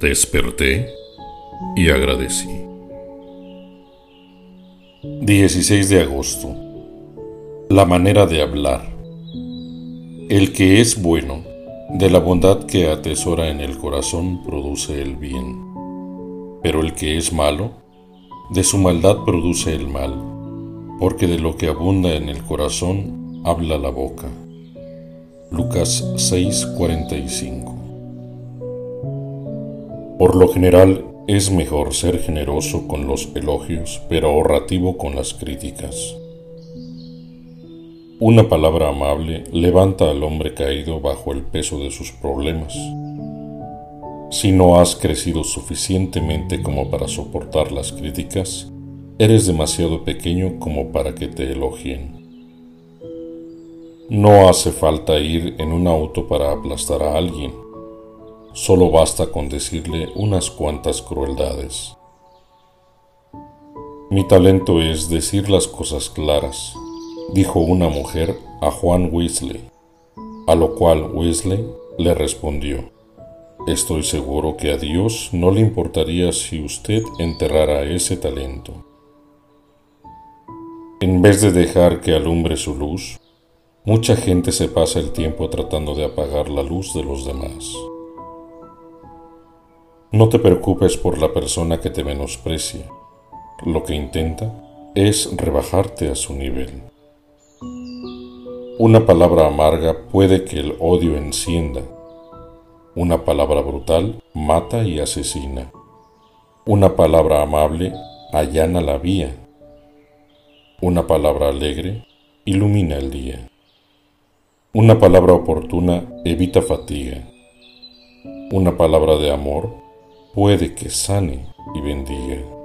Desperté y agradecí. 16 de agosto. La manera de hablar. El que es bueno, de la bondad que atesora en el corazón produce el bien. Pero el que es malo, de su maldad produce el mal, porque de lo que abunda en el corazón habla la boca. Lucas 6:45 Por lo general es mejor ser generoso con los elogios, pero ahorrativo con las críticas. Una palabra amable levanta al hombre caído bajo el peso de sus problemas. Si no has crecido suficientemente como para soportar las críticas, eres demasiado pequeño como para que te elogien. No hace falta ir en un auto para aplastar a alguien. Solo basta con decirle unas cuantas crueldades. Mi talento es decir las cosas claras, dijo una mujer a Juan Weasley, a lo cual Weasley le respondió, Estoy seguro que a Dios no le importaría si usted enterrara ese talento. En vez de dejar que alumbre su luz, mucha gente se pasa el tiempo tratando de apagar la luz de los demás. No te preocupes por la persona que te menosprecia. Lo que intenta es rebajarte a su nivel. Una palabra amarga puede que el odio encienda. Una palabra brutal mata y asesina. Una palabra amable allana la vía. Una palabra alegre ilumina el día. Una palabra oportuna evita fatiga. Una palabra de amor puede que sane y bendiga.